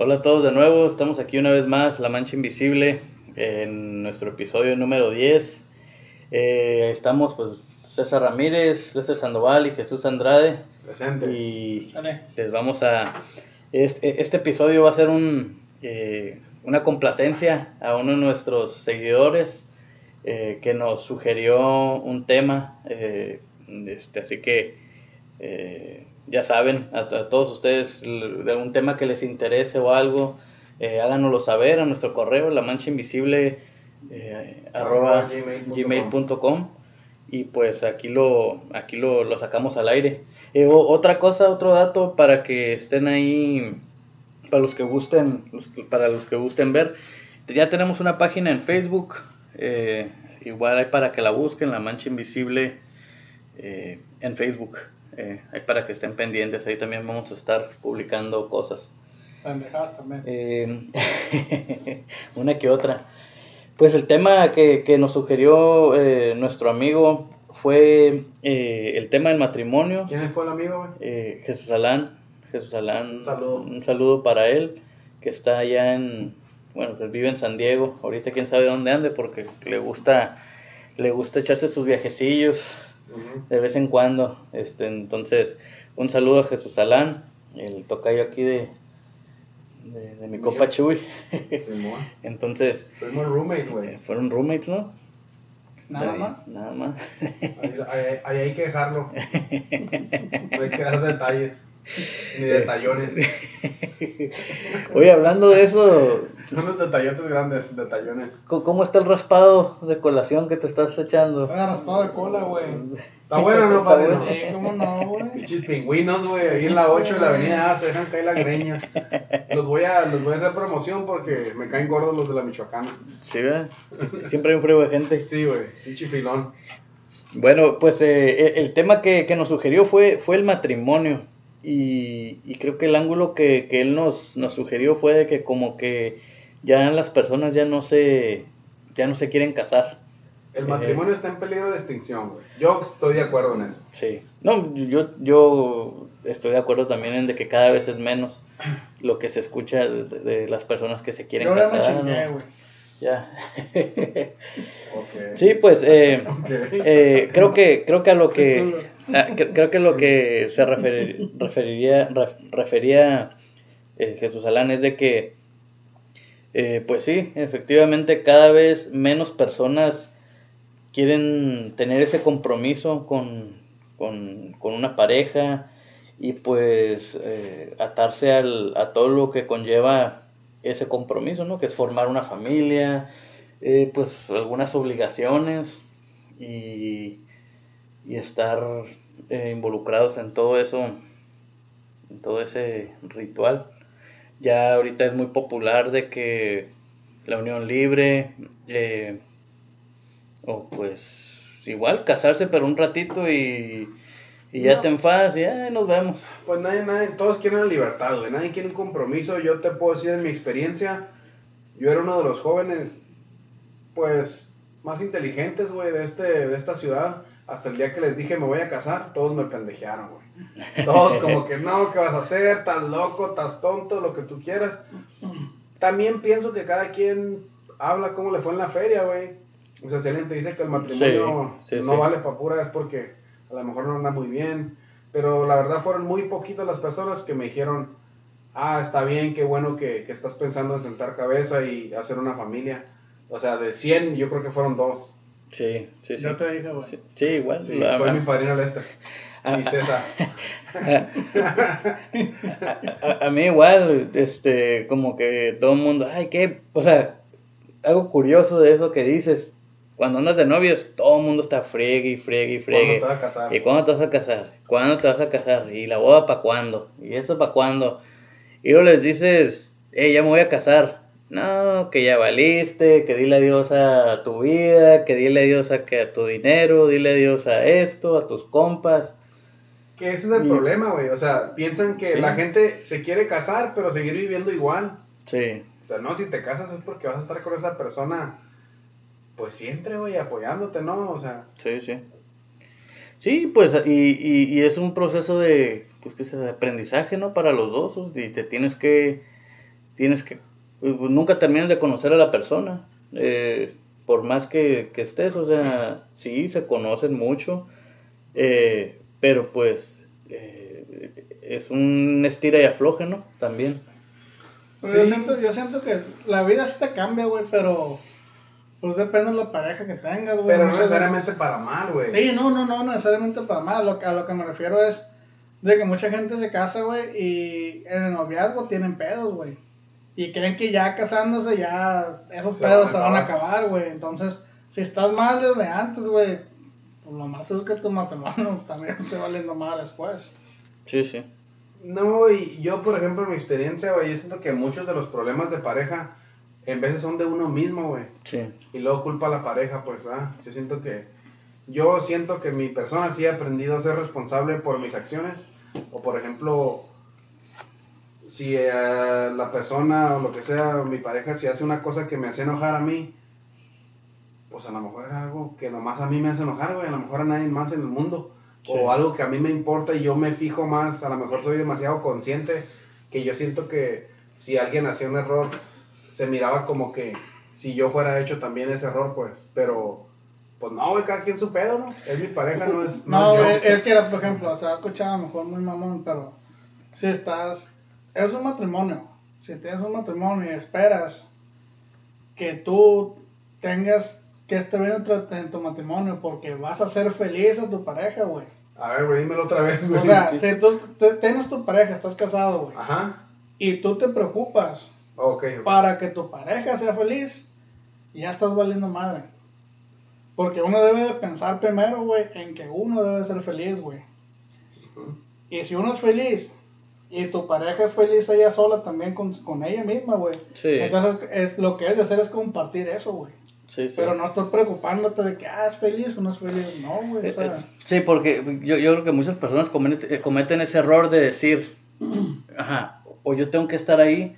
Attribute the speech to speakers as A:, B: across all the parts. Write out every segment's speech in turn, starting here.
A: Hola a todos de nuevo, estamos aquí una vez más, La Mancha Invisible, en nuestro episodio número 10. Eh, estamos pues César Ramírez, Lester Sandoval y Jesús Andrade.
B: Presente.
A: Y
C: Dale.
A: les vamos a... Este, este episodio va a ser un, eh, una complacencia a uno de nuestros seguidores eh, que nos sugirió un tema. eh, este, así que eh, ya saben, a, a todos ustedes, de algún tema que les interese o algo, eh, háganoslo saber a nuestro correo, la mancha invisible eh, arroba
B: gmail.com.
A: y pues aquí lo aquí lo, lo sacamos al aire. Eh, o- otra cosa, otro dato para que estén ahí, para los que gusten, los para los que gusten ver, ya tenemos una página en Facebook, eh, igual hay para que la busquen, La Mancha Invisible en Facebook, eh, hay para que estén pendientes, ahí también vamos a estar publicando cosas.
C: Pendejadas también.
A: Eh, una que otra. Pues el tema que, que nos sugirió eh, nuestro amigo fue eh, el tema del matrimonio.
B: ¿Quién fue el amigo?
A: Eh, Jesús Alán. Jesús Alán.
B: Un saludo.
A: Un saludo para él, que está allá en. Bueno, pues vive en San Diego. Ahorita quién sabe dónde ande, porque le gusta, le gusta echarse sus viajecillos De vez en cuando. Este, entonces, un saludo a Jesús Alán, el tocayo aquí de, de, de mi
B: Mío.
A: compa Chuy. Entonces,
B: Fuimos roommates,
A: eh,
B: güey.
A: fueron roommates, ¿no?
C: Nada
A: Ahí,
C: más.
A: Nada más.
B: Ahí, ahí- ahí hay que dejarlo. No hay que dar detalles. Ni detallones.
A: Oye, hablando de eso,
B: Unos detallotes grandes, detallones.
A: ¿cómo cómo está el raspado de colación que te estás echando?
C: Oiga, raspado de cola, güey.
B: Está bueno, ¿no, padre?
A: bueno.
C: Sí, cómo no, güey.
B: Pinches pingüinos, güey, ahí en la 8 de la avenida A se dejan caer la greña. Los voy a, los voy a hacer promoción porque me caen gordos los de la Michoacana.
A: Sí, ¿verdad? Siempre hay un frío de gente.
B: Sí, güey, pinche filón.
A: Bueno, pues eh, el, el tema que, que nos sugirió fue, fue el matrimonio. Y, y creo que el ángulo que, que él nos, nos sugirió fue de que como que ya las personas ya no se, ya no se quieren casar.
B: El
A: Eh.
B: matrimonio está en peligro de extinción, güey. Yo estoy de acuerdo en eso.
A: Sí. No, yo, yo estoy de acuerdo también en de que cada vez es menos lo que se escucha de, de las personas que se quieren
C: Yo ya me
A: casar.
C: chingué,
A: ¿no?
C: güey.
A: Ya. Sí, pues eh, eh, creo que creo que a lo que ah, cre- creo que lo que se referir- referiría ref- refería eh, Jesús Alán es de que eh, pues sí, efectivamente cada vez menos personas quieren tener ese compromiso con, con, una pareja y pues eh, atarse al, a todo lo que conlleva ese compromiso, ¿no? Que es formar una familia, eh, pues algunas obligaciones y, y estar involucrados en todo eso, en todo ese ritual. Ya ahorita es muy popular de que la unión libre, eh, o pues igual casarse pero un ratito y, y ya
B: No.
A: te enfadas y "Ay, nos vemos.
B: Pues nadie, nadie, todos quieren la libertad, güey. Nadie quiere un compromiso. Yo te puedo decir en mi experiencia, yo era uno de los jóvenes, pues, más inteligentes, güey, de, este, de esta ciudad. Hasta el día que les dije me voy a casar, todos me pendejearon, güey. Todos como que no, ¿qué vas a hacer? Estás loco, estás tonto, lo que tú quieras. También pienso que cada quien habla cómo le fue en la feria, güey. O sea, si alguien te dice que el matrimonio
A: Sí, sí,
B: no
A: sí.
B: vale pa' pura es porque a lo mejor no anda muy bien. Pero la verdad fueron muy poquitas las personas que me dijeron, ah, está bien, qué bueno que, que estás pensando en sentar cabeza y hacer una familia. O sea, de 100 yo creo que fueron dos.
A: Sí, sí, sí.
C: Yo te dije, güey.
A: Sí, sí, igual.
B: Sí,
A: la-
B: fue mi padrino Lester
A: Ah,
B: y César.
A: a, a mí igual, este, como que todo el mundo, ay, qué, o sea, algo curioso de eso que dices, cuando andas de novios, todo el mundo está friegue y friegue y
B: ¿Cuándo
A: friegue.
B: te vas a casar?
A: ¿Y cuándo te vas a casar? ¿Cuándo te vas a casar? ¿Y la boda para cuándo? ¿Y eso para cuándo? Y luego les dices, hey, ya me voy a casar. No, que ya valiste, que dile adiós a tu vida, que dile adiós a, que a tu dinero, dile adiós a esto, a tus compas.
B: Que ese es el
A: Y-
B: problema, güey. O sea, piensan que
A: Sí.
B: la gente se quiere casar, pero seguir viviendo igual.
A: Sí,
B: O sea, no, si te casas es porque vas a estar con esa persona, pues siempre, güey, apoyándote, ¿no? O sea,
A: sí, sí. Sí, pues, y, y, y es un proceso de, pues, que sea de aprendizaje, ¿no? Para los dos, y te tienes que, tienes que, nunca terminas de conocer a la persona, eh, por más que, que estés, o sea, sí, se conocen mucho, eh, pero pues eh, es un estira y afloje, ¿no? También.
C: Pero yo, siento, yo siento que la vida sí te cambia, güey, pero pues depende de la pareja que tengas, güey.
B: Pero no necesariamente para mal, güey.
C: Sí, no, no, no necesariamente para mal. Lo que, a lo que me refiero es de que mucha gente se casa, güey, y en el noviazgo tienen pedos, güey. Y creen que ya casándose ya esos
B: Se
C: pedos
B: van
C: se van a
B: acabar.
C: güey. Entonces, si estás mal desde antes, güey, pues lo más es que tu matrimonio también esté valiendo mal después.
A: Sí, sí.
B: No, y yo, por ejemplo, en mi experiencia, güey, yo siento que muchos de los problemas de pareja en veces son de uno mismo, güey.
A: Sí.
B: Y luego culpa a la pareja, pues, ¿verdad? Yo siento que, yo siento que mi persona sí ha aprendido a ser responsable por mis acciones. O, por ejemplo, si eh, la persona o lo que sea, mi pareja, si hace una cosa que me hace enojar a mí, pues a lo mejor era algo que nomás a mí me hace enojar, güey. A lo mejor a nadie más en el mundo.
A: Sí.
B: O algo que a mí me importa y yo me fijo más. A lo mejor soy demasiado consciente que yo siento que si alguien hacía un error, se miraba como que si yo fuera hecho también ese error, pues. Pero, pues no, güey, cada quien su pedo, ¿no? Es mi pareja, no es.
C: No,
B: es yo.
C: él, él quiere, por ejemplo, o sea, escuchado a lo mejor muy mamón, pero si estás, es un matrimonio, si tienes un matrimonio y esperas que tú tengas que estar bien en tu, matrimonio porque vas a hacer feliz a tu pareja, güey.
B: A ver, güey, dímelo otra vez, güey.
C: O sea, si tú tienes tu pareja, estás casado, güey,
B: Ajá.
C: y tú te preocupas
B: Ok, ok.
C: para que tu pareja sea feliz, ya estás valiendo madre. Porque uno debe de pensar primero, güey, en que uno debe ser feliz, güey. Y si uno es feliz y tu pareja es feliz ella sola también con, con ella misma, güey.
A: Sí.
C: Entonces es, lo que es de hacer es compartir eso, güey.
A: Sí, sí.
C: Pero no estás preocupándote de que, ah, es feliz o no es feliz. No, güey.
A: Eh,
C: O sea,
A: eh, Sí, porque yo, yo creo que muchas personas cometen, eh, cometen ese error de decir, ajá, o yo tengo que estar ahí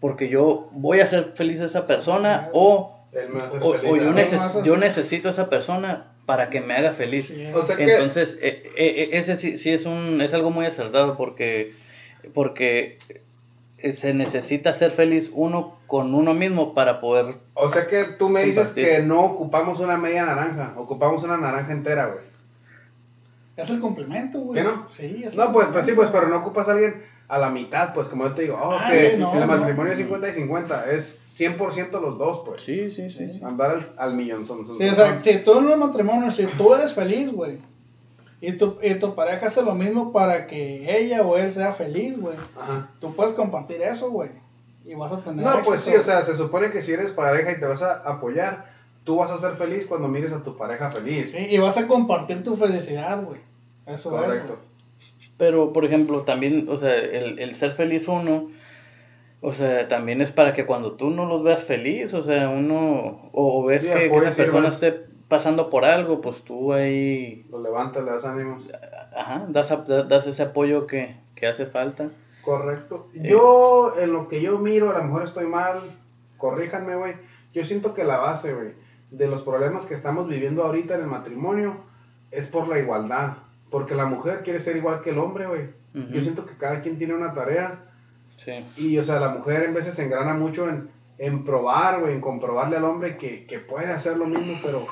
A: porque yo voy a ser feliz a esa persona o, o,
B: feliz,
A: o yo, neces- yo necesito a esa persona para que me haga feliz.
C: sí.
B: O sea que.
A: Entonces, eh, eh, ese sí, sí es, un, es algo muy acertado porque, porque eh, se necesita ser feliz uno con uno mismo para poder...
B: O sea que tú me dices
A: Compartir.
B: que no ocupamos una media naranja, ocupamos una naranja entera, güey.
C: es el complemento, güey.
B: ¿Qué no?
C: Sí, es el
B: No, pues, pues sí, pues, pero no ocupas a alguien a la mitad, pues como yo te digo, oh,
C: Ah,
B: que
C: sí, no,
B: el matrimonio
C: no.
B: es 50 y 50, es 100% los dos, pues.
A: Sí, sí, sí. sí.
B: Andar al, al millón son, son-
C: Sí, o sea, si tú en un matrimonio, si tú eres feliz, güey, y tu, y tu pareja hace lo mismo para que ella o él sea feliz, güey,
B: Ajá.
C: tú puedes compartir eso, güey, y vas a tener
B: No, pues sí, o sea, se supone que si eres pareja y te vas a apoyar, tú vas a ser feliz cuando mires a tu pareja feliz.
C: Sí, y vas a compartir tu felicidad, güey. Eso es.
B: Correcto.
A: Pero, por ejemplo, también, o sea, el, el ser feliz uno, o sea, también es para que cuando tú no los veas feliz, o sea, uno, o, o ves
B: Sí,
A: que, que esa persona esté pasando por algo, pues tú ahí,
B: Lo levantas, le das ánimos.
A: ajá, das, das ese apoyo que, que hace falta.
B: Correcto. Yo, en lo que yo miro, a lo mejor estoy mal, corríjanme, güey. Yo siento que la base, güey, de los problemas que estamos viviendo ahorita en el matrimonio es por la igualdad. Porque la mujer quiere ser igual que el hombre, güey. Yo siento que cada quien tiene una tarea.
A: Sí,
B: Y, o sea, la mujer en veces se engrana mucho en, en probar, güey, en comprobarle al hombre que, que puede hacer lo mismo, pero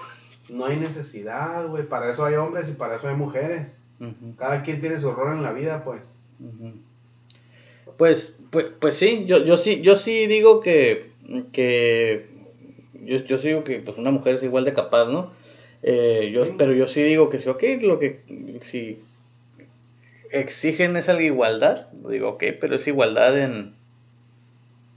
B: no hay necesidad, güey. Para eso hay hombres y para eso hay mujeres. Cada quien tiene su rol en la vida, pues.
A: Pues, pues, pues sí, yo, yo sí, yo sí digo que, que yo, yo sí digo que pues una mujer es igual de capaz, ¿no? Eh, yo,
B: Sí.
A: Pero yo sí digo que sí, ok, lo que si exigen esa igualdad, digo, ok, pero es igualdad en,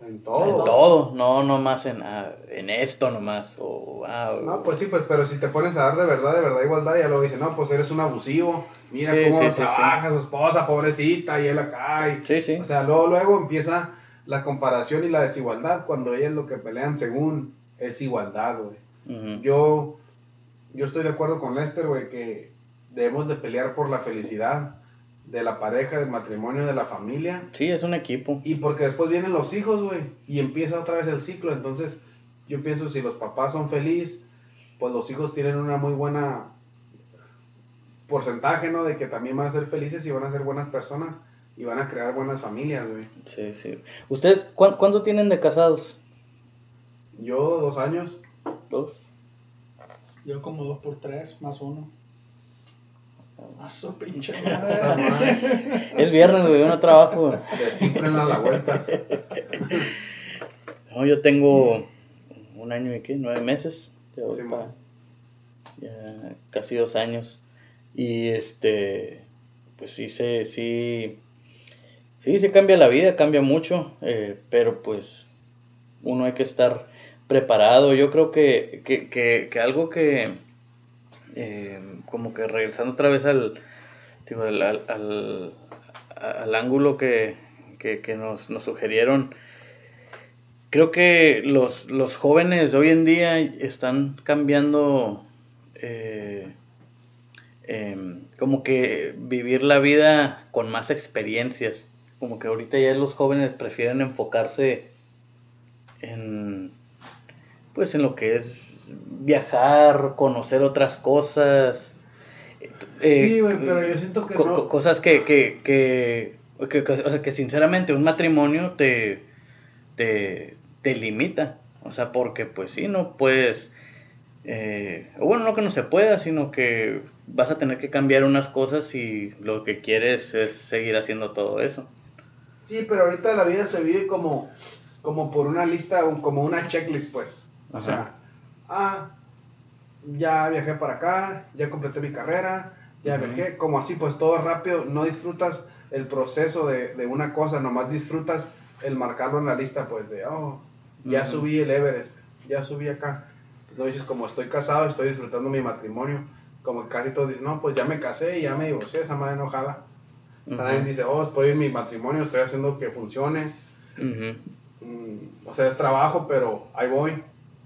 B: En
A: en
B: todo.
A: todo, no nomás en, ah, en esto nomás, o, ah,
B: No, pues sí, pues, pero si te pones a dar de verdad, de verdad igualdad, ya luego dicen, no, pues eres un abusivo, mira
A: Sí,
B: cómo
A: sí, sí,
B: trabaja su esposa, pobrecita, y él acá, y...
A: sí, sí,
B: O sea, luego, luego empieza la comparación y la desigualdad, cuando ellas lo que pelean según es igualdad, güey. Yo, yo estoy de acuerdo con Lester, güey, que debemos de pelear por la felicidad de la pareja, del matrimonio, de la familia,
A: sí, es un equipo,
B: y porque después vienen los hijos, güey, y empieza otra vez el ciclo. Entonces, yo pienso si los papás son felices, pues los hijos tienen una muy buena porcentaje, ¿no? De que también van a ser felices y van a ser buenas personas. y van a crear buenas familias, güey.
A: Sí, sí. ¿Ustedes cuán- cuánto tienen de casados?
B: Yo, dos años.
A: ¿Dos?
C: Yo como dos por tres, más uno. A su pinche madre.
A: Es viernes, güey, no trabajo.
B: siempre en la vuelta.
A: No, yo tengo un año y qué, nueve meses. Ya,
B: Sí,
A: ya casi dos años. Y este, pues sí se, sí, sí se cambia la vida, cambia mucho, eh, pero pues uno hay que estar preparado. Yo creo que, que, que, que algo que, eh, como que regresando otra vez al, digo, al, al, al- ángulo que, que, nos, nos sugirieron, creo que los, los jóvenes hoy en día están cambiando eh, em, como que vivir la vida con más experiencias. Como que ahorita ya los jóvenes prefieren enfocarse en pues en lo que es viajar, conocer otras cosas. eh,
B: Sí, güey, pero yo siento que
A: co-
B: no.
A: co- cosas que, que, que, que- que- o sea, que sinceramente un matrimonio te, te, te limita. O sea, porque pues sí, no puedes, eh, o bueno, no que no se pueda, sino que vas a tener que cambiar unas cosas si lo que quieres es seguir haciendo todo eso.
B: Sí, pero ahorita la vida se vive como, como por una lista, como una checklist, pues. O sea, ah, ya viajé para acá, ya completé mi carrera, ya viajé, como así, pues todo rápido, no disfrutas el proceso de, de una cosa, nomás disfrutas el marcarlo en la lista, pues de, oh, ya subí el Everest, ya subí acá. No dices, como estoy casado, estoy disfrutando mi matrimonio. Como casi todos dicen, no, pues ya me casé y ya me divorcié, esa madre enojada. O sea, nadie dice, oh, estoy en mi matrimonio, estoy haciendo que funcione. Mm, o sea, es trabajo, pero ahí voy.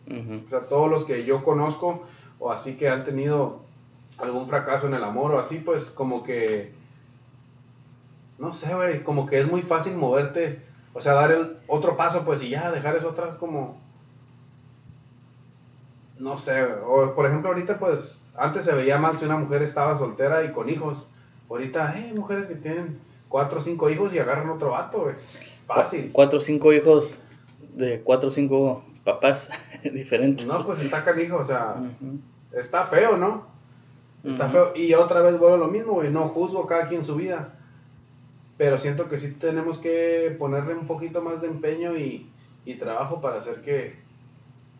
B: O sea, todos los que yo conozco o así que han tenido algún fracaso en el amor o así, pues como que, no sé, güey, como que es muy fácil moverte, o sea, dar el otro paso, pues y ya, dejar eso atrás como, no sé, o por ejemplo ahorita pues antes se veía mal si una mujer estaba soltera y con hijos, ahorita hay mujeres que tienen cuatro o cinco hijos y agarran otro vato, güey, fácil.
A: Cuatro o cinco hijos de cuatro o cinco papás diferentes.
B: No, pues está canijo, o sea, está feo, ¿no? Está feo. Y otra vez vuelvo a lo mismo, güey. No juzgo cada quien su vida. Pero siento que sí tenemos que ponerle un poquito más de empeño y, y trabajo para hacer que,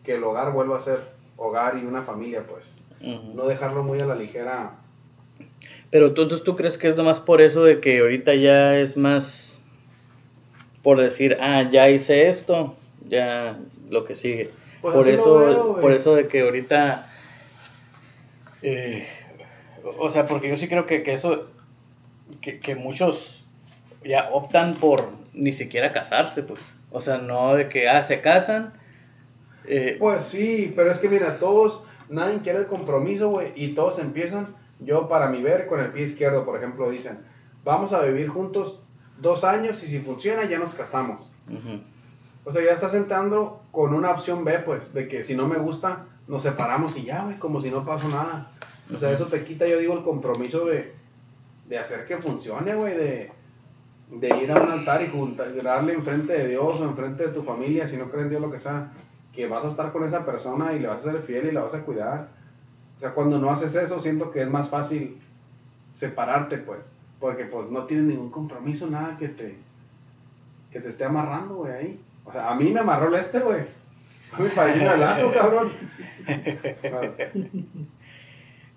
B: que el hogar vuelva a ser hogar y una familia, pues. No dejarlo muy a la ligera.
A: Pero tú, entonces tú crees que es nomás por eso de que ahorita ya es más por decir, ah, ya hice esto, ya lo que sigue.
B: Pues
A: por eso,
B: veo,
A: por eso de que ahorita, eh, o sea, porque yo sí creo que, que eso, que, que muchos ya optan por ni siquiera casarse, pues. O sea, no de que, ah, se casan. eh,
B: Pues sí, pero es que mira, todos, nadie quiere el compromiso, güey. Y todos empiezan, yo para mi ver, con el pie izquierdo, por ejemplo, dicen, vamos a vivir juntos dos años y si funciona ya nos casamos. O sea, ya estás entrando con una opción B, pues, de que si no me gusta, nos separamos y ya, güey, como si no pasó nada. O sea, eso te quita, yo digo, el compromiso de, de hacer que funcione, güey, de, de ir a un altar y juntarle enfrente de Dios o enfrente de tu familia, si no creen en Dios, lo que sea, que vas a estar con esa persona y le vas a ser fiel y la vas a cuidar. O sea, cuando no haces eso, siento que es más fácil separarte, pues, porque pues no tienes ningún compromiso, nada que te, que te esté amarrando, güey, ahí. O sea, a mí me amarró el este, güey. A mi padrino de lazo, cabrón. O sea,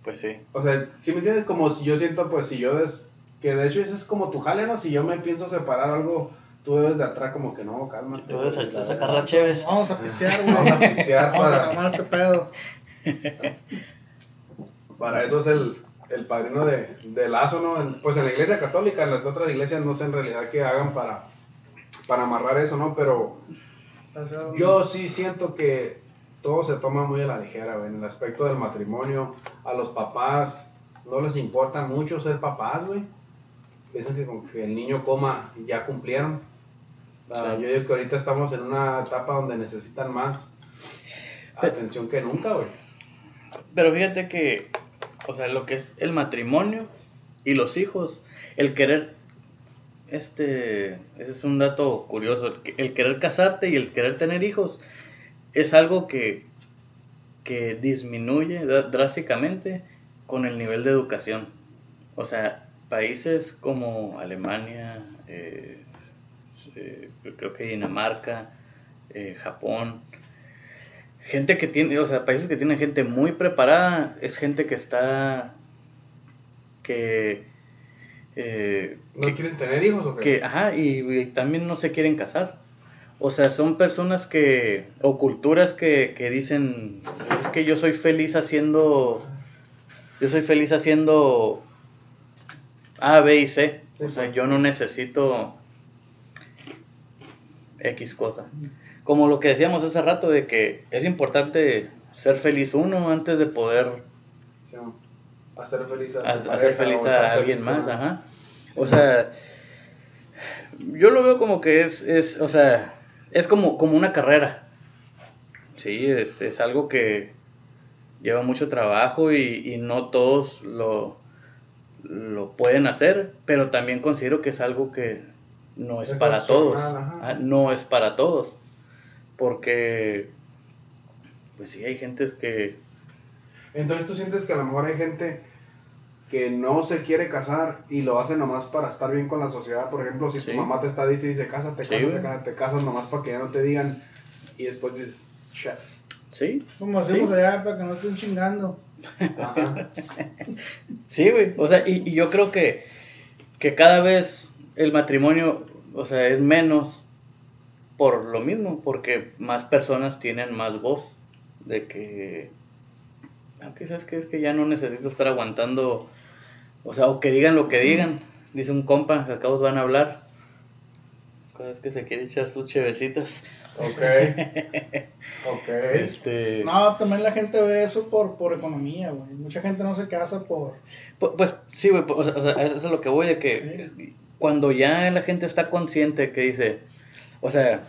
A: pues sí.
B: O sea, si me entiendes, como si yo siento, pues si yo des, que de hecho ese es como tu jale, ¿no? Si yo me pienso separar algo, tú debes de atrás como que no, cálmate.
A: Tú debes
B: la
A: sacar la chéves.
C: Vamos a pistear, güey.
B: Vamos a pistear
C: Vamos a
B: para,
C: tomar este pedo.
B: para eso es el, el padrino de, de lazo, ¿no? En- pues en la iglesia católica, en las otras iglesias no sé en realidad qué hagan para, para amarrar eso, ¿no? Pero Yo sí siento que todo se toma muy a la ligera, güey, en el aspecto del matrimonio. A los papás no les importa mucho ser papás, güey. Piensan que con que el niño coma ya cumplieron. Ah,
A: Sí.
B: Yo digo que ahorita estamos en una etapa donde necesitan más
A: Pero-
B: atención que nunca, güey.
A: Pero fíjate que, o sea, lo que es el matrimonio y los hijos, el querer este, ese es un dato curioso, el, que- el querer casarte y el querer tener hijos es algo que, que disminuye drásticamente con el nivel de educación. O sea, países como Alemania, eh, eh, creo que Dinamarca, eh, Japón, gente que tiene, o sea, países que tienen gente muy preparada, es gente que está, que, eh,
B: ¿No
A: que-
B: quieren tener hijos o qué?
A: que, ajá, y, y también no se quieren casar. O sea, son personas que, o culturas que, que dicen, es que yo soy feliz haciendo, yo soy feliz haciendo A, B y C.
B: Sí,
A: o sea, yo no necesito X cosa. Como lo que decíamos hace rato de que es importante ser feliz uno antes de poder
B: Sí. Hacer feliz a,
A: a- hacer feliz a alguien
B: feliz
A: más, ajá. O sea, yo lo veo como que es, es o sea, es como, como una carrera. Sí, es, es algo que lleva mucho trabajo y, y no todos lo, lo pueden hacer, pero también considero que es algo que no es,
B: Es
A: para
B: opcional,
A: todos. Ah, No es para todos. Porque, pues sí, hay gente que
B: Entonces tú sientes que a lo mejor hay gente que no se quiere casar y lo hace nomás para estar bien con la sociedad. Por ejemplo, si
A: Sí.
B: tu mamá te está dice, dice, cásate,
A: Sí,
B: cásate,
A: güey.
B: cásate, te casas nomás para que ya no te digan y después dices, "Shit".
A: sí,
C: Como decimos
A: Sí.
C: allá, para que no estén chingando.
B: Ajá.
A: Sí, güey. O sea, y, y yo creo que, que cada vez el matrimonio, o sea, es menos por lo mismo, porque más personas tienen más voz de que, aunque sabes que es que ya no necesito estar aguantando, o sea, o que digan lo que digan. Dice un compa que acabos van a hablar. Cada vez que se quiere echar sus chevecitas.
B: Ok. Ok.
A: Este,
C: No, también la gente ve eso por, por economía, güey. Mucha gente no se casa por...
A: Pu- Pues sí, güey, o sea, o sea, eso es lo que voy, de que cuando ya la gente está consciente que dice, o sea,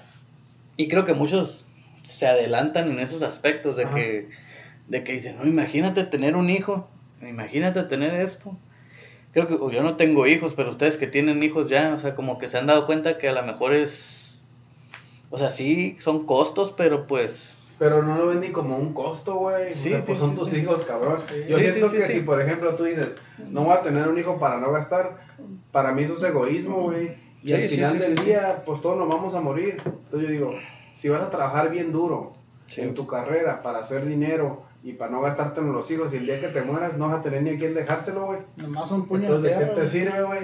A: y creo que muchos se adelantan en esos aspectos de
B: Ajá.
A: que, de que dicen, no, imagínate tener un hijo, imagínate tener esto. Creo que o yo no tengo hijos, pero ustedes que tienen hijos ya, o sea, como que se han dado cuenta que a lo mejor es, o sea, sí, son costos, pero pues,
B: Pero no lo ven ni como un costo, güey.
A: Sí,
B: o sea,
A: sí,
B: pues son
A: sí,
B: tus hijos, cabrón. Yo siento que si, por ejemplo, tú dices, no voy a tener un hijo para no gastar, para mí eso es egoísmo, güey. Y al final del día, pues todos nos vamos a morir. Entonces yo digo, si vas a trabajar bien duro en tu carrera para hacer dinero y para no gastarte en los hijos, y el día que te mueras no vas a tener ni a quién dejárselo, güey.
C: Nomás un puño
B: Entonces, ¿de qué te sirve, güey?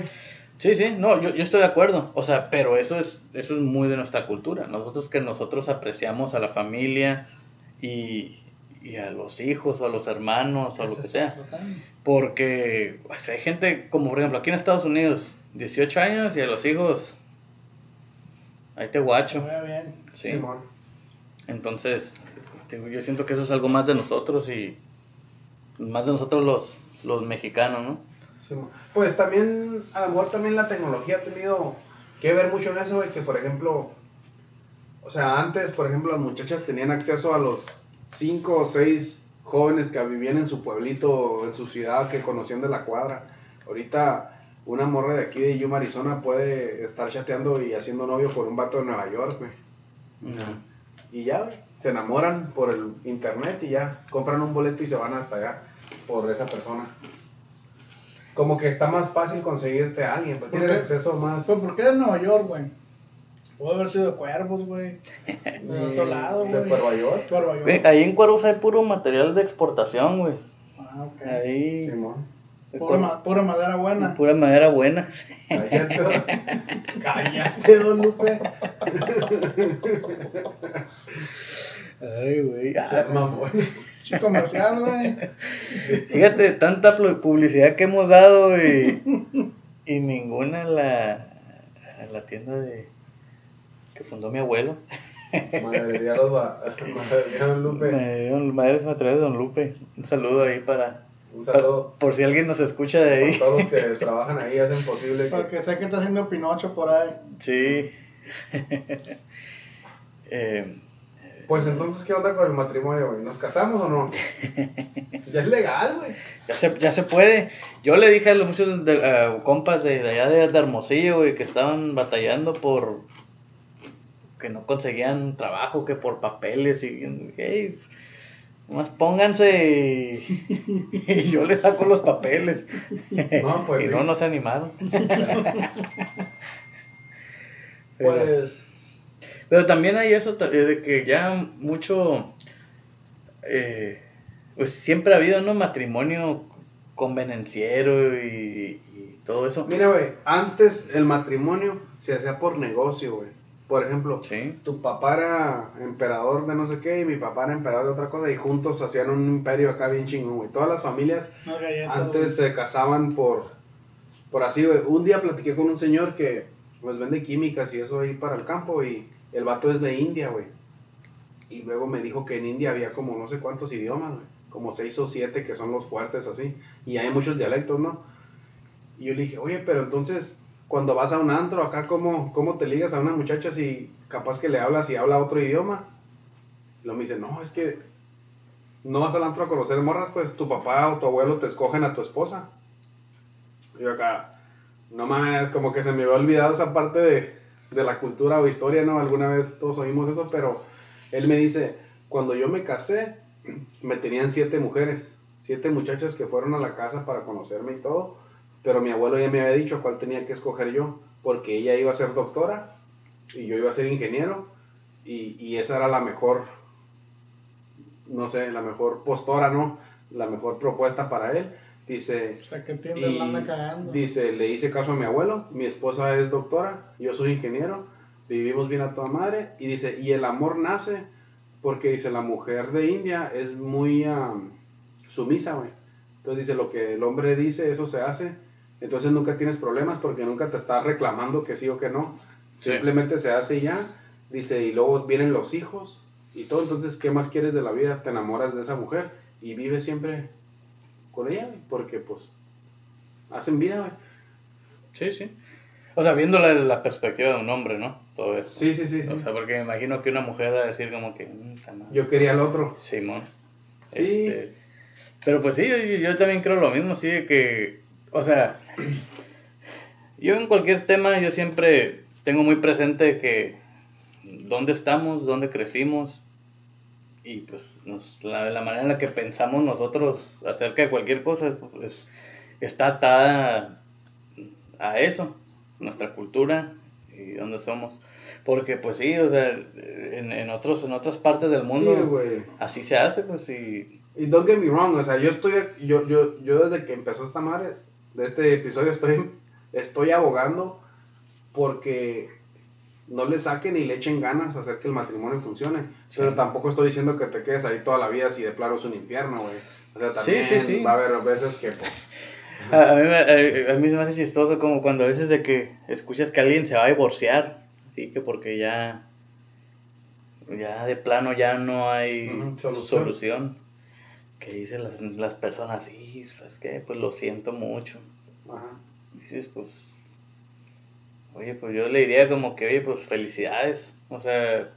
A: Sí, sí, no, yo, yo estoy de acuerdo, o sea, pero eso es, eso es muy de nuestra cultura, nosotros que nosotros apreciamos a la familia y, y a los hijos o a los hermanos o a lo que sea, porque o sea, hay gente, como por ejemplo aquí en Estados Unidos, 18 años y a los hijos, ahí te guacho,
C: vaya bien.
A: sí, entonces digo, yo siento que eso es algo más de nosotros y más de nosotros los, los mexicanos, ¿no?
B: Simón. Pues también, a lo mejor también la tecnología ha tenido que ver mucho en eso, güey, que por ejemplo, o sea, antes, por ejemplo, las muchachas tenían acceso a los cinco o seis jóvenes que vivían en su pueblito o en su ciudad que conocían de la cuadra. Ahorita una morra de aquí de Yuma, Arizona puede estar chateando y haciendo novio por un vato de Nueva York, güey. Y ya, se enamoran por el internet y ya compran un boleto y se van hasta allá por esa persona. Como que está más fácil conseguirte a alguien, pues
C: ¿Por
B: tienes
C: qué?
B: acceso más
C: ¿por qué de Nueva York, güey? Puede haber sido de Cuervos, güey. De otro lado,
B: de
C: güey.
B: York.
C: Nueva York.
A: Ve, Ahí en Cuervos hay puro material de exportación, güey.
C: Ah, ok.
A: Ahí.
B: Simón.
C: Pura, ma- pura madera buena.
A: Pura madera buena.
B: Cállate, don-
C: Cállate, don Lupe.
A: Ay, güey.
C: Chico comercial, güey.
A: Fíjate, tanta publicidad que hemos dado y, y ninguna a la, a la tienda de que fundó mi abuelo.
B: Madre mía, los va. Madre don Lupe.
A: Materiales de Don Lupe. Un saludo ahí para.
B: Un saludo
A: Por si alguien nos escucha de ahí.
B: todos los que trabajan ahí, hacen posible que.
C: Porque sé que está haciendo Pinocho por ahí.
A: Sí. Eh,
B: Pues entonces, ¿qué onda con el matrimonio, güey? ¿Nos casamos o no? ya es legal, güey.
A: Ya se, ya se puede. Yo le dije a los muchos de, compas de, de allá de, de Hermosillo, güey, que estaban batallando por que no conseguían trabajo, que por papeles y hey, nomás pónganse y, yo les saco los papeles.
B: No, pues
A: y
B: sí.
A: no, no se animaron.
B: Pues.
A: Pero también hay eso ta- de que ya mucho, eh, pues siempre ha habido, ¿no? Matrimonio convenenciero y, y todo eso.
B: Mira, güey, antes el matrimonio se hacía por negocio, güey. Por ejemplo,
A: Sí,
B: tu papá era emperador de no sé qué y mi papá era emperador de otra cosa y juntos hacían un imperio acá bien chingón, güey. Todas las familias antes se casaban por, por así, güey. Un día platiqué con un señor que pues vende químicas y eso ahí para el campo y el vato es de India, güey. Y luego me dijo que en India había como no sé cuántos idiomas, güey. Como seis o siete que son los fuertes así. Y hay muchos dialectos, ¿no? Y yo le dije, oye, pero entonces, cuando vas a un antro acá, ¿cómo, cómo te ligas a una muchacha si capaz que le hablas y habla otro idioma? Y luego me dice, no, es que no vas al antro a conocer morras, pues tu papá o tu abuelo te escogen a tu esposa. Y yo acá, no mames, como que se me había olvidado esa parte de, de la cultura o historia, ¿no? Alguna vez todos oímos eso, pero él me dice, cuando yo me casé, me tenían siete mujeres, siete muchachas que fueron a la casa para conocerme y todo, pero mi abuelo ya me había dicho cuál tenía que escoger yo, porque ella iba a ser doctora y yo iba a ser ingeniero y, y esa era la mejor, no sé, la mejor postora, ¿no? La mejor propuesta para él. Dice,
C: O sea, que
B: y dice, le hice caso a mi abuelo, mi esposa es doctora, yo soy ingeniero, vivimos bien a toda madre, y dice, y el amor nace porque dice, la mujer de India es muy sumisa, güey. Entonces dice, lo que el hombre dice, eso se hace, entonces nunca tienes problemas porque nunca te estás reclamando que sí o que no,
A: Sí.
B: simplemente se hace y ya, dice, y luego vienen los hijos y todo, entonces, ¿qué más quieres de la vida? Te enamoras de esa mujer y vives siempre con ella, porque pues hacen vida, güey.
A: sí, sí. O sea, viendo la, la perspectiva de un hombre, ¿no? Todo eso.
B: Sí, sí, sí, sí.
A: O sea, porque me imagino que una mujer va a decir como que... "Mm, esta madre".
B: Yo quería el otro.
A: Simón.
B: Sí.
A: Este, pero pues sí, yo, yo también creo lo mismo, sí, de que, o sea, yo en cualquier tema yo siempre tengo muy presente que dónde estamos, dónde crecimos y pues nos- la, la manera en la que pensamos nosotros acerca de cualquier cosa pues, está atada a eso, nuestra cultura y dónde somos. Porque pues sí, o sea, en, en, otros, en otras partes del mundo
B: Sí,
A: así se hace, pues y
B: Y don't get me wrong, o sea, yo estoy, yo, yo, yo desde que empezó esta madre, de este episodio, estoy, estoy abogando porque no le saquen y le echen ganas a hacer que el matrimonio funcione.
A: Sí.
B: Pero tampoco estoy diciendo que te quedes ahí toda la vida si de plano es un infierno, güey. O sea, también
A: sí, sí.
B: va a haber veces que, pues,
A: A, a mí, me- a, a mí me hace chistoso como cuando a veces de que escuchas que alguien se va a divorciar, así que porque ya, ya de plano ya no hay
B: Ujú,
A: solución.
B: solución.
A: Que dicen las, las personas, sí, pues que, pues lo siento mucho.
B: ajá.
A: Dices, pues, oye, pues yo le diría como que, oye, pues felicidades. O sea,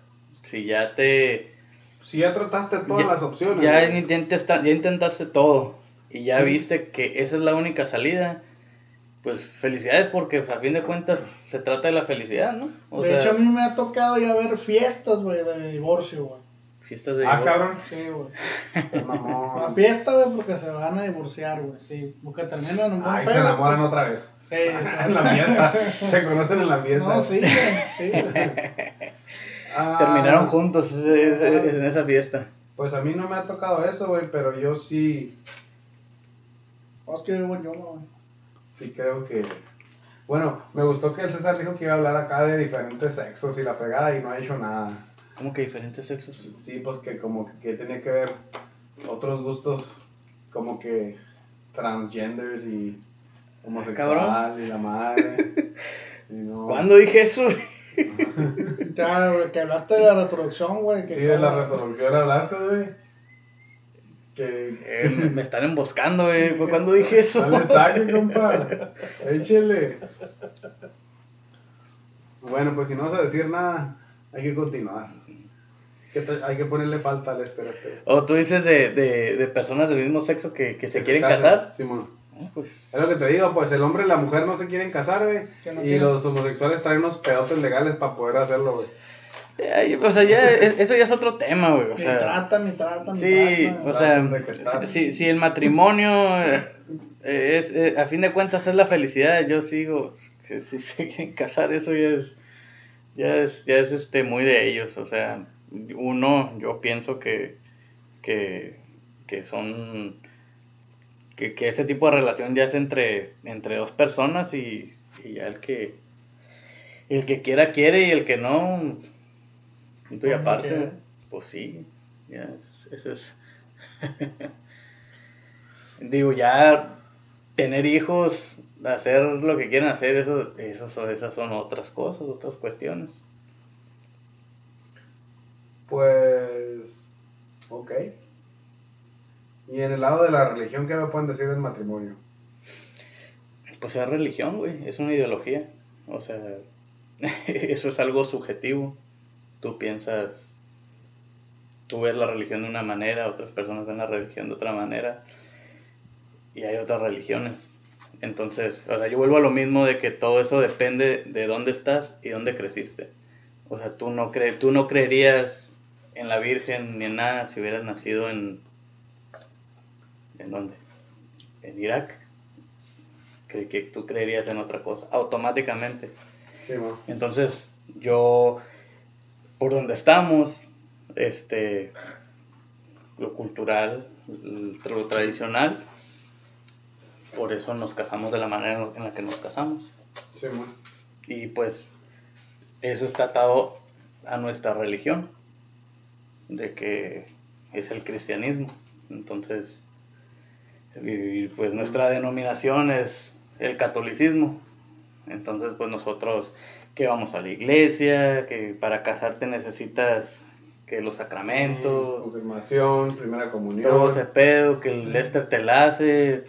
A: si ya te,
B: Si ya trataste todas
A: Ya-
B: las opciones.
A: ya,
B: güey.
A: intentaste, ya intentaste todo y ya
B: Sí.
A: viste que esa es la única salida, pues felicidades porque a fin de cuentas se trata de la felicidad, ¿no? O
C: de
A: sea,
C: hecho, a mí me ha tocado ya ver fiestas, güey, de divorcio, güey.
A: Fiestas de
B: Ah, cabrón.
C: Sí, güey.
B: Seas mamón.
C: La fiesta, güey, porque se van a divorciar, güey. Sí, porque terminan en un buen
B: Ay, se
C: pedo,
B: enamoran
C: pues.
B: otra vez.
C: Sí,
B: en la fiesta. Se conocen en la fiesta.
C: No, sí, güey, sí, güey.
B: Ah,
A: Terminaron juntos en esa fiesta.
B: Pues a mí no me ha tocado eso, güey, pero yo sí,
C: es que vivo en Yuma, güey.
B: sí creo que... Bueno, me gustó que el César dijo que iba a hablar acá de diferentes sexos y la fregada y no ha hecho nada.
A: ¿Cómo que diferentes sexos?
B: Sí, pues que como que, que tenía que ver otros gustos como que transgenders y homosexual y la madre. Y no-
A: ¿Cuándo dije eso?
C: Ya, güey, que hablaste de la reproducción, güey. que
B: Sí, de la reproducción hablaste, güey. Que...
A: Eh, me, están emboscando, güey. ¿Cuándo dije eso?
B: No le saque, compa. Échele. Bueno, pues si no vas a decir nada, hay que continuar. Que te- hay que ponerle falta al este, este.
A: O tú dices de, de, de personas del mismo sexo que, que se
B: Que
A: quieren
B: casen.
A: casar.
B: Simón.
A: Ah, Pues,
B: Es lo que te digo, pues el hombre y la mujer no se quieren casar, güey.
C: No
B: y
C: quieren.
B: los homosexuales traen unos pedotes legales para poder hacerlo, güey.
A: o sea, ya, es- eso ya es otro tema, güey. O
C: tratan, ni tratan,
A: sí,
C: tratan.
A: o sea, si, si el matrimonio eh, es, eh, a fin de cuentas, es la felicidad, yo sigo, que si se quieren casar, eso ya es, ya es, ya es este, muy de ellos. O sea, uno, yo pienso que, que, que son, que, que ese tipo de relación ya es entre, entre dos personas y, y ya el que, el que quiera quiere y el que no, punto y aparte, pues sí, ya es- eso es. Digo, ya tener hijos, hacer lo que quieran hacer, eso, eso son- esas son otras cosas, otras cuestiones.
B: Pues. Ok. Y en el lado de la religión, ¿qué me pueden decir del matrimonio?
A: Pues es religión, güey, es una ideología. O sea, eso es algo subjetivo. Tú piensas, tú ves la religión de una manera, otras personas ven la religión de otra manera. Y hay otras religiones. Entonces, o sea, yo vuelvo a lo mismo de que todo eso depende de dónde estás y dónde creciste. O sea, tú no, cre tú no creerías en la Virgen ni en nada si hubieras nacido en... ¿En dónde? En Irak. Que, que tú creerías en otra cosa, automáticamente.
B: Sí, mo.
A: Entonces, yo, por donde estamos, este, lo cultural, lo tradicional, por eso nos casamos de la manera en la que nos casamos.
B: Sí, mo.
A: Y pues, eso está atado a nuestra religión, de que es el cristianismo. Entonces, y pues nuestra denominación es el catolicismo. Entonces, pues nosotros que vamos a la iglesia, que para casarte necesitas que los sacramentos,
B: Confirmación, primera comunión.
A: todo ese pedo, que el Lester te la hace.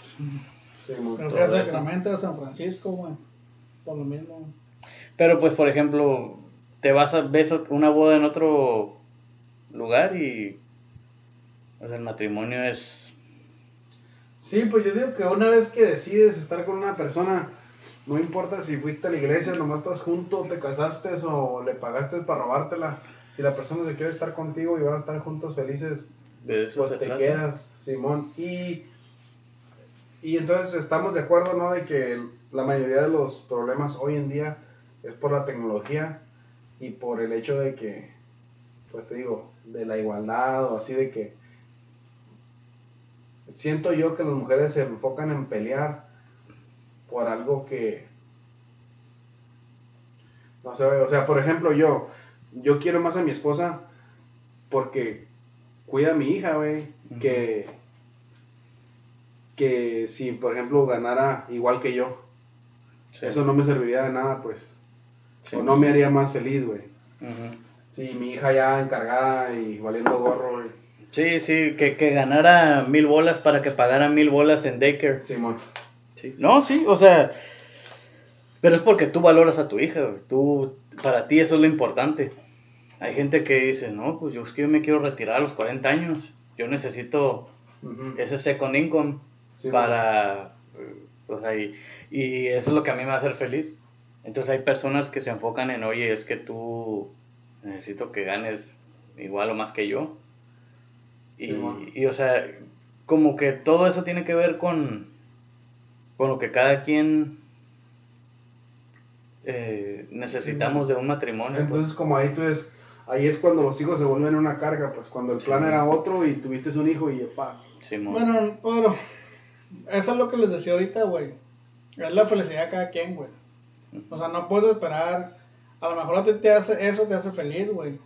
B: Sí.
C: Pero que. Sacramento de San Francisco, güey. Por lo mismo.
A: Pero pues, por ejemplo, te vas a ves una boda en otro lugar y o sea, el matrimonio es
B: Sí, pues yo digo que una vez que decides estar con una persona, no importa si fuiste a la iglesia, nomás estás junto, te casaste o le pagaste para robártela. Si la persona se quiere estar contigo y van a estar juntos felices,
A: de eso
B: pues te
A: trata.
B: quedas, Simón. Y, y entonces estamos de acuerdo, ¿no? De que la mayoría de los problemas hoy en día es por la tecnología y por el hecho de que, pues te digo, de la igualdad o así de que siento yo que las mujeres se enfocan en pelear por algo que no sé, o sea, por ejemplo, yo yo quiero más a mi esposa porque cuida a mi hija, güey,
A: Ujú.
B: que que si por ejemplo ganara igual que yo,
A: Sí.
B: eso no me serviría de nada, pues,
A: Sí.
B: o no me haría más feliz, güey.
A: Ujú.
B: Si mi hija ya encargada y valiendo gorro.
A: Sí, sí, que, que ganara mil bolas para que pagara mil bolas en daycare.
B: Simón.
A: Sí. No, sí, o sea, pero es porque tú valoras a tu hija, güey. Tú, para ti eso es lo importante. Hay gente que dice, no, pues yo es que yo me quiero retirar a los 40 años. Yo necesito ese second income
B: Sí,
A: para, eh, o sea, y, y eso es lo que a mí me va a hacer feliz. Entonces hay personas que se enfocan en, oye, es que tú necesito que ganes igual o más que yo. Y,
B: Sí, bueno.
A: y, o sea, como que todo eso tiene que ver con, con lo que cada quien eh, necesitamos de un matrimonio. pues.
B: Entonces, como ahí tú es, ahí es cuando los hijos se vuelven una carga, pues cuando el plan
A: Sí.
B: era otro y tuviste un hijo y pa.
A: Simón.
C: Bueno, pero eso es lo que les decía ahorita, güey. Es la felicidad de cada quien, güey. O sea, no puedes esperar. A lo mejor a ti te hace, eso te hace feliz, güey.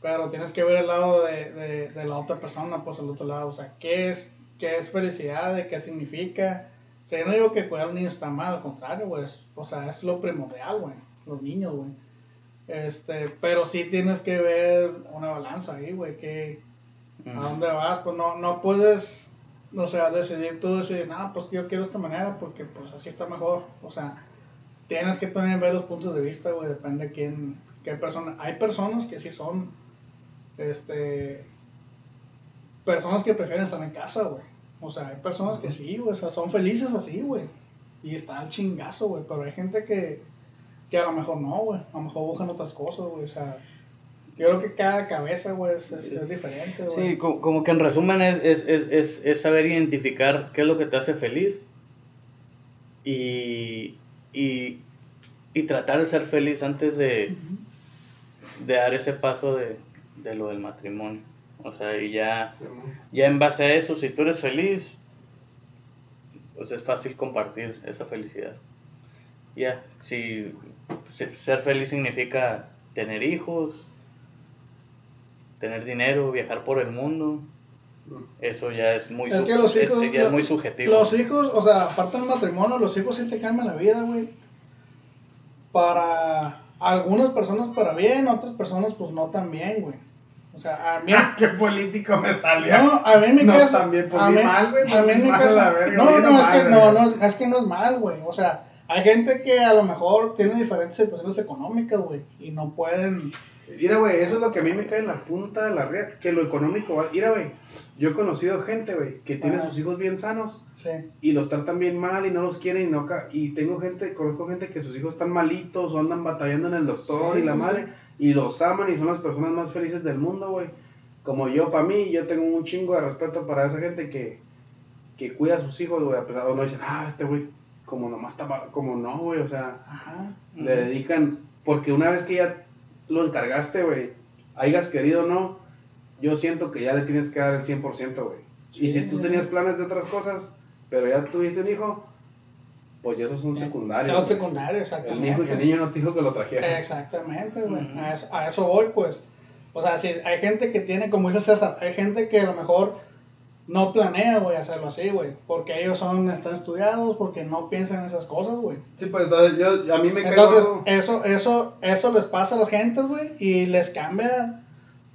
C: Pero tienes que ver el lado de, de, de la otra persona, pues el otro lado. O sea, ¿qué es, qué es felicidad? ¿De qué significa? O sea, yo no digo que cuidar a un niño está mal, al contrario, güey. O sea, es lo primordial, güey. Los niños, güey. Este, pero sí tienes que ver una balanza ahí, güey. Que. ¿A dónde vas? Pues no, no puedes, o sea, decidir tú, decidir, no, pues yo quiero esta manera porque pues así está mejor. O sea, tienes que también ver los puntos de vista, güey, depende de quién, qué persona. Hay personas que sí son, este, personas que prefieren estar en casa, güey. O sea, hay personas que sí, güey, o sea, son felices así, güey. Y están al chingazo, güey. Pero hay gente que, que a lo mejor no, güey. A lo mejor buscan otras cosas, güey. O sea, yo creo que cada cabeza, güey, es, es, es diferente, güey.
A: Sí, co- como que en resumen es, es, es, es, es saber identificar qué es lo que te hace feliz y, y, y tratar de ser feliz antes de, de dar ese paso de, de lo del matrimonio. O sea, y ya,
B: Sí,
A: ya en base a eso, si tú eres feliz, pues es fácil compartir esa felicidad. Ya, si se- ser feliz significa tener hijos, tener dinero, viajar por el mundo, eso ya es muy,
C: Es que los
A: es-
C: hijos,
A: ya es muy subjetivo.
C: Los hijos, o sea, aparte del matrimonio, los hijos sí te cambian la vida, güey. Para algunas personas para bien, otras personas pues no tan bien, güey. O sea, a mí...
B: Ah, qué político me salió.
C: No, a mí en mi
B: No,
C: caso.
B: también, pues,
C: a mí,
B: mal, güey,
C: a
B: pues,
C: mí en mi caso.
B: verga,
C: no, es
B: mal,
C: que, no, no, es que no es mal, güey. O sea, hay gente que a lo mejor tiene diferentes situaciones económicas, güey, y no pueden.
B: Mira, güey, eso es lo que a mí me cae en la punta de la red, que lo económico va. Mira, güey, yo he conocido gente, güey, que tiene
C: Ajá.
B: sus hijos bien sanos
C: Sí.
B: y los tratan bien mal y no los quieren y no ca- y tengo gente, conozco gente que sus hijos están malitos o andan batallando en el doctor
C: Sí,
B: y la madre y los aman y son las personas más felices del mundo, güey. Como yo, para mí, yo tengo un chingo de respeto para esa gente que, que cuida a sus hijos, güey, a pesar de no dicen, ah, este güey, como nomás está, mal", como no, güey, o sea,
C: Ajá.
B: le dedican, porque una vez que ya lo encargaste, güey, hayas querido o no, yo siento que ya le tienes que dar el 100%, güey. y si tú tenías planes de otras cosas, pero ya tuviste un hijo, pues ya eso es un secundario.
C: Son secundarios,
B: El,
C: exactamente.
B: hijo, el niño no te dijo que lo trajeras.
C: Exactamente, güey.
A: Ujú.
C: a, eso, a eso voy, pues. O sea, si hay gente que tiene, como dice César, hay gente que a lo mejor no planea, güey, hacerlo así, güey. Porque ellos son, están estudiados, porque no piensan en esas cosas, güey.
B: Sí, pues entonces yo, a mí me
C: Entonces, eso, eso, eso les pasa a las gentes, güey, y les cambia,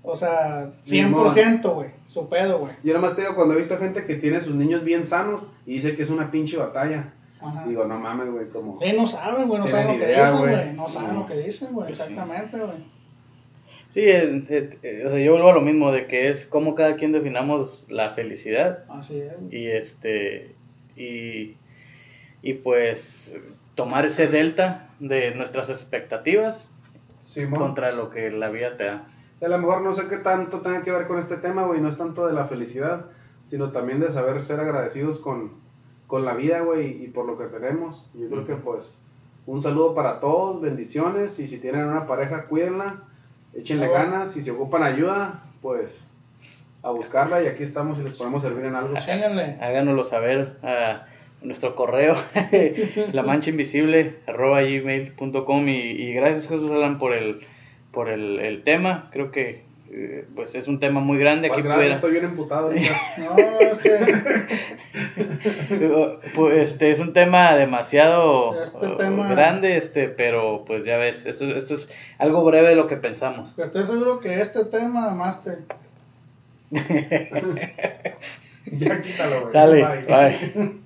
C: o sea, 100%, güey, su pedo, güey.
B: Yo nomás te digo, cuando he visto gente que tiene sus niños bien sanos y dice que es una pinche batalla,
C: Ajá.
B: digo, no mames, güey, como...
C: Sí, no saben, güey, no saben lo que dicen,
B: güey.
C: No saben lo que dicen, güey, exactamente, güey.
A: Sí, eh, o sea, yo vuelvo a lo mismo de que es como cada quien definamos la felicidad.
C: Así es,
A: y este y, y pues tomar ese delta de nuestras expectativas contra lo que la vida te da.
B: A lo mejor no sé qué tanto tenga que ver con este tema, güey, no es tanto de la felicidad, sino también de saber ser agradecidos con, con la vida, güey, y por lo que tenemos. Yo creo que pues un saludo para todos, bendiciones, y si tienen una pareja, cuídenla, échenle ganas, y si ocupan ayuda, pues a buscarla, y aquí estamos y les podemos servir en algo.
C: Chénganle.
A: Háganoslo saber a nuestro correo, la mancha invisible, arroba gmail.com y, y gracias Jesús Alan por el, por el, el tema. Creo que eh, pues es un tema muy grande. Aquí
B: Pues,
A: pudiera-
B: estoy bien emputado.
C: No, es que
A: Pues, este es un tema demasiado
C: Este
A: uh,
C: tema-
A: grande, este, pero pues ya ves, esto, esto es algo breve de lo que pensamos.
C: estoy seguro que este tema, Master,
B: ya quítalo, güey.
A: Dale,
B: Bye.
A: bye.